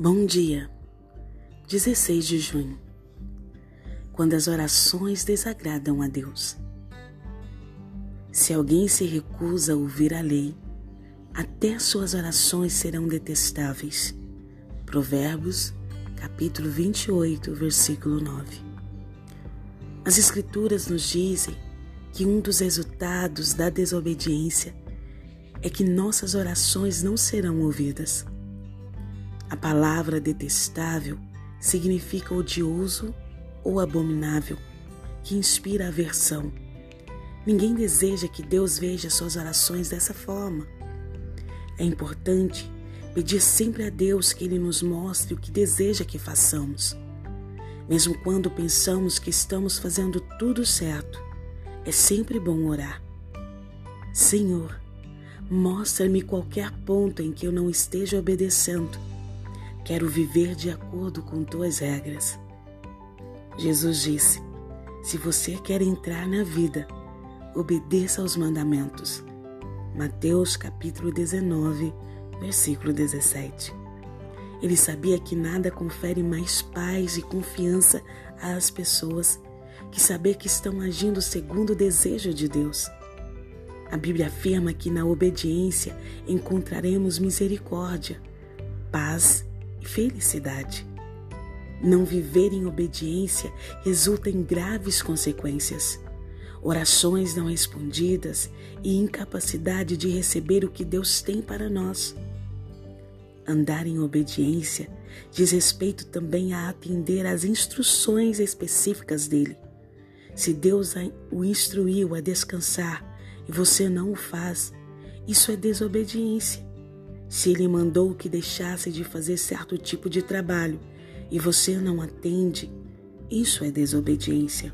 Bom dia, 16 de junho. Quando as orações desagradam a Deus. Se alguém se recusa a ouvir a lei, até suas orações serão detestáveis. Provérbios, capítulo 28, versículo 9. As Escrituras nos dizem que um dos resultados da desobediência é que nossas orações não serão ouvidas. A palavra detestável significa odioso ou abominável, que inspira aversão. Ninguém deseja que Deus veja suas orações dessa forma. É importante pedir sempre a Deus que Ele nos mostre o que deseja que façamos. Mesmo quando pensamos que estamos fazendo tudo certo, é sempre bom orar. Senhor, mostra-me qualquer ponto em que eu não esteja obedecendo Quero viver de acordo com tuas regras. Jesus disse: Se você quer entrar na vida, obedeça aos mandamentos. Mateus capítulo 19, versículo 17. Ele sabia que nada confere mais paz e confiança às pessoas que saber que estão agindo segundo o desejo de Deus. A Bíblia afirma que na obediência encontraremos misericórdia, paz felicidade. Não viver em obediência resulta em graves consequências. Orações não respondidas e incapacidade de receber o que Deus tem para nós. Andar em obediência diz respeito também a atender às instruções específicas dele. Se Deus o instruiu a descansar e você não o faz, isso é desobediência. Se ele mandou que deixasse de fazer certo tipo de trabalho e você não atende, isso é desobediência.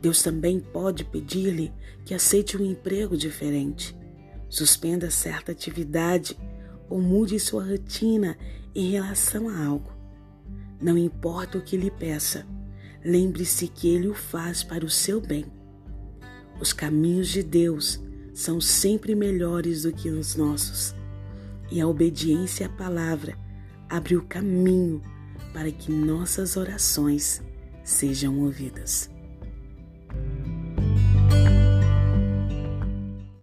Deus também pode pedir-lhe que aceite um emprego diferente, suspenda certa atividade ou mude sua rotina em relação a algo. Não importa o que lhe peça, lembre-se que ele o faz para o seu bem. Os caminhos de Deus são sempre melhores do que os nossos e a obediência à palavra abre o caminho para que nossas orações sejam ouvidas.